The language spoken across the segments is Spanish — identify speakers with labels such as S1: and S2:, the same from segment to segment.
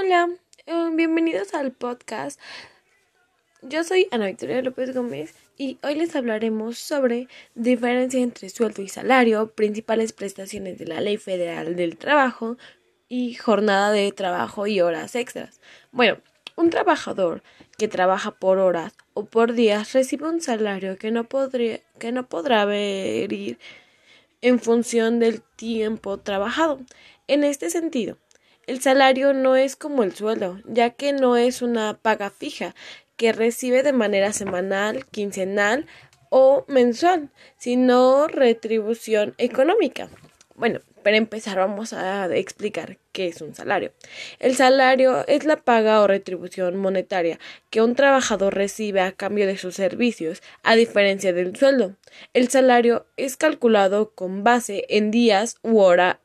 S1: Hola, eh, bienvenidos al podcast. Yo soy Ana Victoria López Gómez y hoy les hablaremos sobre diferencia entre sueldo y salario, principales prestaciones de la Ley Federal del Trabajo y jornada de trabajo y horas extras. Bueno, un trabajador que trabaja por horas o por días recibe un salario que no, podría, que no podrá variar en función del tiempo trabajado. En este sentido, el salario no es como el sueldo, ya que no es una paga fija que recibe de manera semanal, quincenal o mensual, sino retribución económica. Bueno, para empezar vamos a explicar qué es un salario. El salario es la paga o retribución monetaria que un trabajador recibe a cambio de sus servicios, a diferencia del sueldo. El salario es calculado con base en días u horas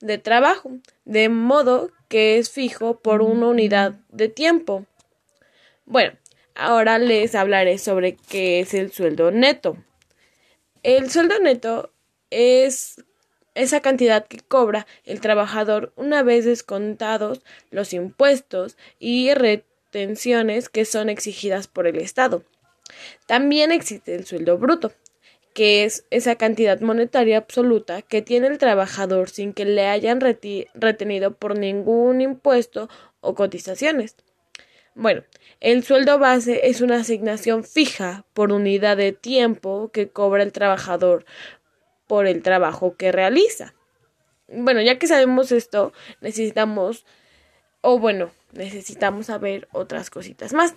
S1: de trabajo, de modo que es fijo por una unidad de tiempo. Bueno, ahora les hablaré sobre qué es el sueldo neto. El sueldo neto es esa cantidad que cobra el trabajador una vez descontados los impuestos y retenciones que son exigidas por el Estado. También existe el sueldo bruto, que es esa cantidad monetaria absoluta que tiene el trabajador sin que le hayan retenido por ningún impuesto o cotizaciones. Bueno, el sueldo base es una asignación fija por unidad de tiempo que cobra el trabajador por el trabajo que realiza. Bueno, ya que sabemos esto, necesitamos, o bueno, necesitamos saber otras cositas más.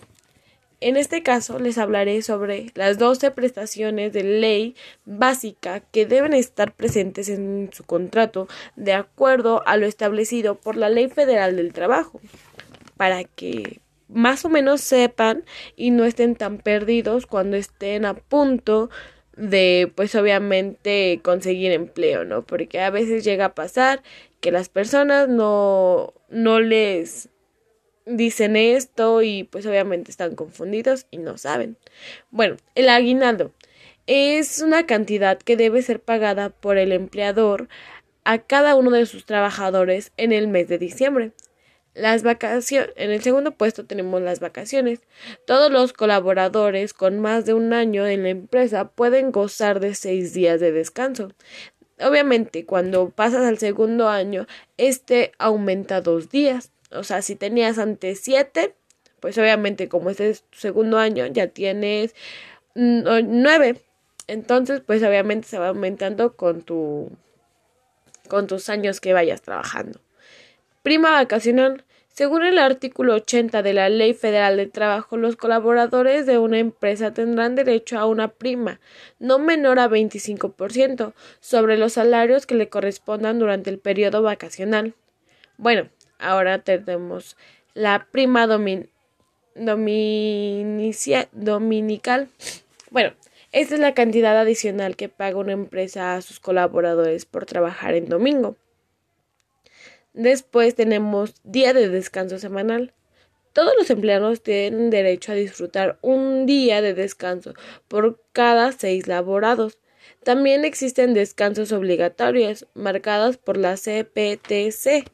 S1: En este caso les hablaré sobre las 12 prestaciones de ley básica que deben estar presentes en su contrato de acuerdo a lo establecido por la Ley Federal del Trabajo, para que más o menos sepan y no estén tan perdidos cuando estén a punto de pues obviamente conseguir empleo, ¿no? Porque a veces llega a pasar que las personas no no les dicen esto y pues obviamente están confundidos y no saben. Bueno, el aguinaldo es una cantidad que debe ser pagada por el empleador a cada uno de sus trabajadores en el mes de diciembre. Las vacaciones, en el segundo puesto tenemos las vacaciones. Todos los colaboradores con más de un año en la empresa pueden gozar de seis días de descanso. Obviamente, cuando pasas al segundo año, este aumenta dos días. O sea, si tenías antes siete, pues obviamente como este es tu segundo año, ya tienes nueve. Entonces, pues obviamente se va aumentando con tu con tus años que vayas trabajando. Prima vacacional. Según el artículo 80 de la Ley Federal de Trabajo, los colaboradores de una empresa tendrán derecho a una prima, no menor a 25%, sobre los salarios que le correspondan durante el periodo vacacional. Bueno, ahora tenemos la prima dominical. Bueno, esta es la cantidad adicional que paga una empresa a sus colaboradores por trabajar en domingo. Después tenemos día de descanso semanal. Todos los empleados tienen derecho a disfrutar un día de descanso por cada seis laborados. También existen descansos obligatorios marcados por la CPTC.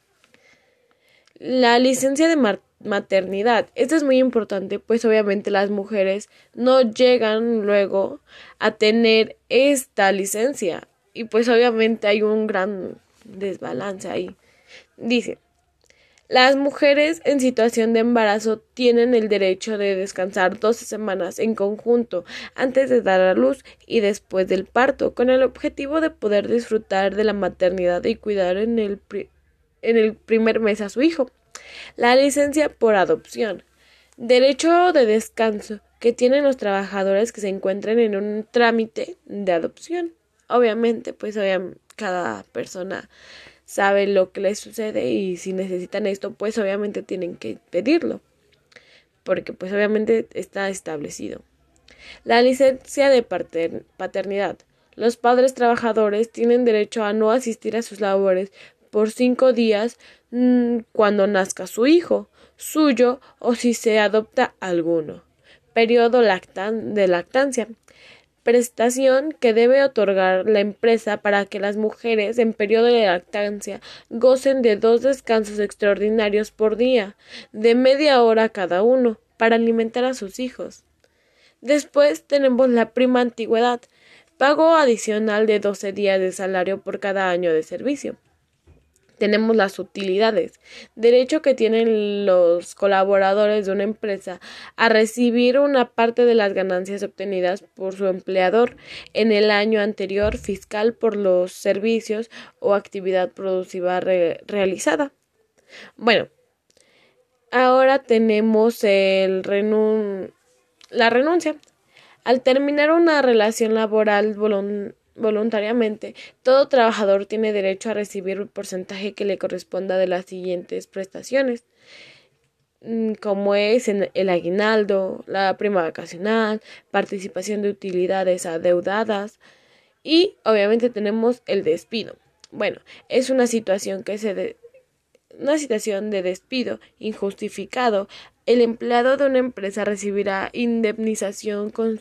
S1: La licencia de maternidad. Esto es muy importante, pues obviamente las mujeres no llegan luego a tener esta licencia. Y pues obviamente hay un gran desbalance ahí. Dice, las mujeres en situación de embarazo tienen el derecho de descansar 12 semanas en conjunto antes de dar a luz y después del parto, con el objetivo de poder disfrutar de la maternidad y cuidar en el en el primer mes a su hijo. La licencia por adopción. Derecho de descanso que tienen los trabajadores que se encuentren en un trámite de adopción. Obviamente, pues cada persona sabe lo que les sucede y si necesitan esto, pues obviamente tienen que pedirlo. Porque pues obviamente está establecido. La licencia de paternidad. Los padres trabajadores tienen derecho a no asistir a sus labores por cinco días cuando nazca su hijo, suyo o si se adopta alguno. Periodo de lactancia. prestación que debe otorgar la empresa para que las mujeres en periodo de lactancia gocen de dos descansos extraordinarios por día, de media hora cada uno, para alimentar a sus hijos. Después tenemos la prima antigüedad, pago adicional de 12 días de salario por cada año de servicio tenemos las utilidades, derecho que tienen los colaboradores de una empresa a recibir una parte de las ganancias obtenidas por su empleador en el año anterior fiscal por los servicios o actividad productiva realizada. Bueno, ahora tenemos el la renuncia. Al terminar una relación laboral voluntaria, voluntariamente, todo trabajador tiene derecho a recibir un porcentaje que le corresponda de las siguientes prestaciones, mm, como es el aguinaldo, la prima vacacional, participación de utilidades adeudadas y obviamente tenemos el despido. Bueno, es una situación que se una situación de despido injustificado. El empleado de una empresa recibirá indemnización con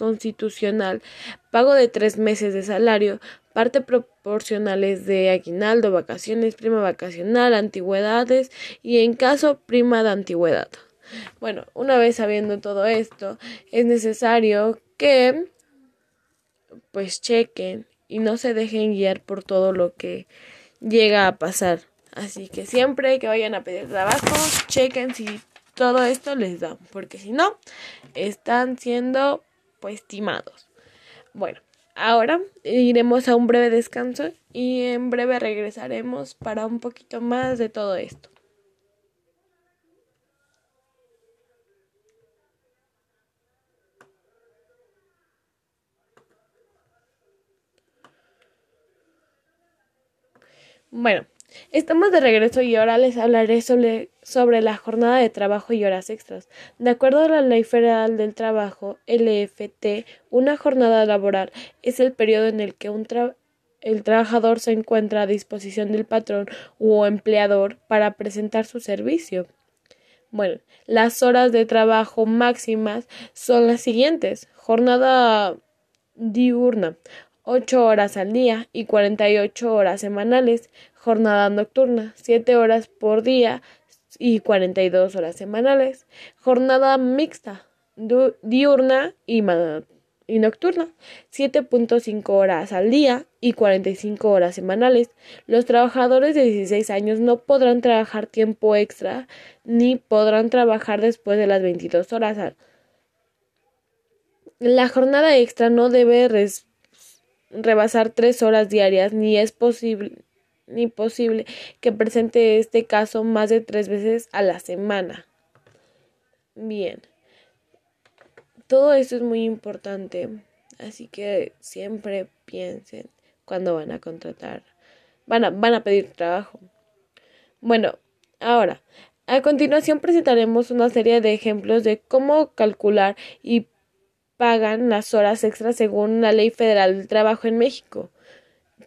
S1: constitucional, pago de tres meses de salario, parte proporcionales de aguinaldo, vacaciones, prima vacacional, antigüedades y en caso prima de antigüedad. Bueno, una vez sabiendo todo esto, es necesario que pues chequen y no se dejen guiar por todo lo que llega a pasar. Así que siempre que vayan a pedir trabajo, chequen si todo esto les da, porque si no, están siendo pues. Bueno, ahora iremos a un breve descanso y en breve regresaremos para un poquito más de todo esto. Bueno, Estamos de regreso y ahora les hablaré sobre, sobre, la jornada de trabajo y horas extras. De acuerdo a la Ley Federal del Trabajo, LFT, una jornada laboral es el periodo en el que un el trabajador se encuentra a disposición del patrón o empleador para presentar su servicio. Bueno, las horas de trabajo máximas son las siguientes. Jornada diurna, 8 horas al día y 48 horas semanales, jornada nocturna, 7 horas por día y 42 horas semanales, jornada mixta, diurna y, y nocturna, 7.5 horas al día y 45 horas semanales. Los trabajadores de 16 años no podrán trabajar tiempo extra ni podrán trabajar después de las 22 horas. La jornada extra no debe rebasar tres horas diarias, ni es posible ni posible que presente este caso más de tres veces a la semana. Bien. Todo esto es muy importante, así que siempre piensen cuando van a contratar, van a, van a pedir trabajo. Bueno, ahora, a continuación presentaremos una serie de ejemplos de cómo calcular y pagan las horas extras según la Ley Federal del Trabajo en México.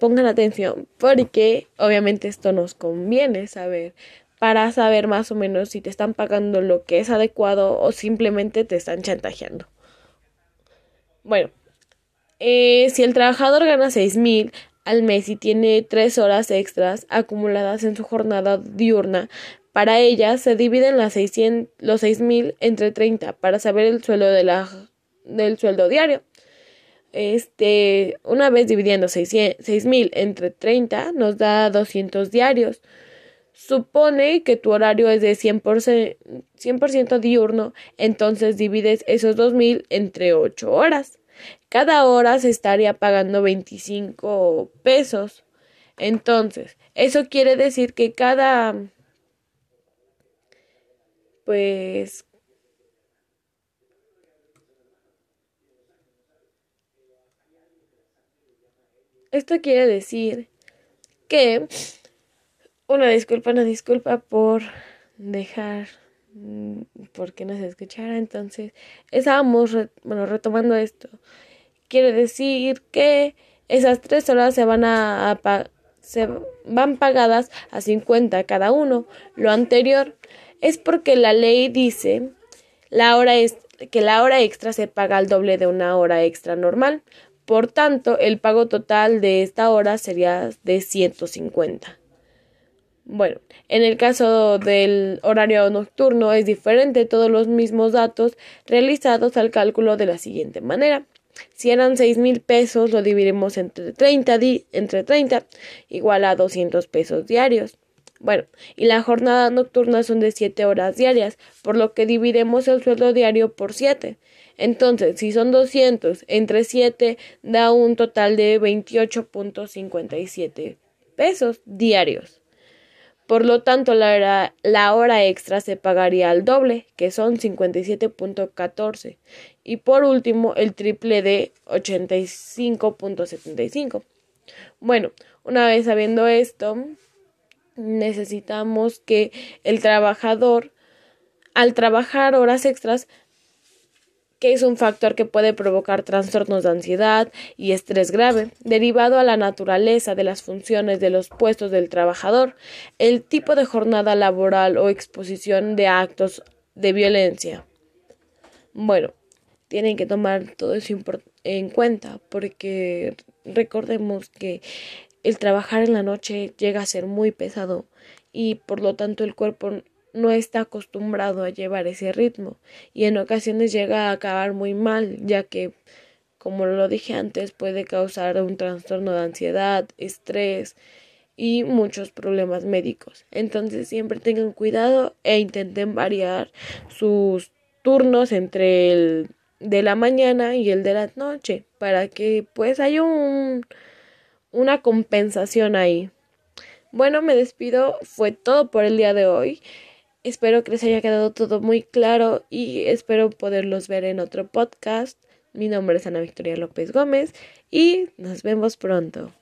S1: Pongan atención porque obviamente esto nos conviene saber para saber más o menos si te están pagando lo que es adecuado o simplemente te están chantajeando. Bueno, eh, si el trabajador gana seis mil al mes y tiene tres horas extras acumuladas en su jornada diurna, para ella se dividen las 600, los seis mil entre 30 para saber el la del sueldo diario. Este, una vez dividiendo seis mil entre 30 nos da 200 diarios. Supone que tu horario es de 100%, 100 diurno, entonces divides esos 2000 entre 8 horas. Cada hora se estaría pagando 25 pesos. Entonces, eso quiere decir que cada pues Esto quiere decir que una disculpa, una disculpa por dejar mm, porque no se escuchara. Entonces, estábamos bueno, retomando esto. Quiere decir que esas tres horas se van a, se van pagadas a 50 cada uno. Lo anterior es porque la ley dice la hora es que la hora extra se paga al doble de una hora extra normal. Por tanto, el pago total de esta hora sería de 150. Bueno, en el caso del horario nocturno es diferente, todos los mismos datos realizados al cálculo de la siguiente manera. Si eran seis mil pesos, lo dividimos entre 30, entre 30, igual a 200 pesos diarios. Bueno, y la jornada nocturna son de 7 horas diarias, por lo que dividimos el sueldo diario por 7. Entonces, si son 200 entre 7, da un total de 28.57 pesos diarios. Por lo tanto, la hora, extra se pagaría al doble, que son 57.14. Y por último, el triple de 85.75. Bueno, una vez sabiendo esto, necesitamos que el trabajador, al trabajar horas extras, que es un factor que puede provocar trastornos de ansiedad y estrés grave, derivado a la naturaleza de las funciones de los puestos del trabajador, el tipo de jornada laboral o exposición de actos de violencia. Bueno, tienen que tomar todo eso en cuenta porque recordemos que el trabajar en la noche llega a ser muy pesado y por lo tanto el cuerpo no está acostumbrado a llevar ese ritmo y en ocasiones llega a acabar muy mal, ya que, como lo dije antes, puede causar un trastorno de ansiedad, estrés y muchos problemas médicos. Entonces siempre tengan cuidado e intenten variar sus turnos entre el de la mañana y el de la noche para que pues haya un, una compensación ahí. Bueno, me despido. Fue todo por el día de hoy. Espero que les haya quedado todo muy claro y espero poderlos ver en otro podcast. Mi nombre es Ana Victoria López Gómez y nos vemos pronto.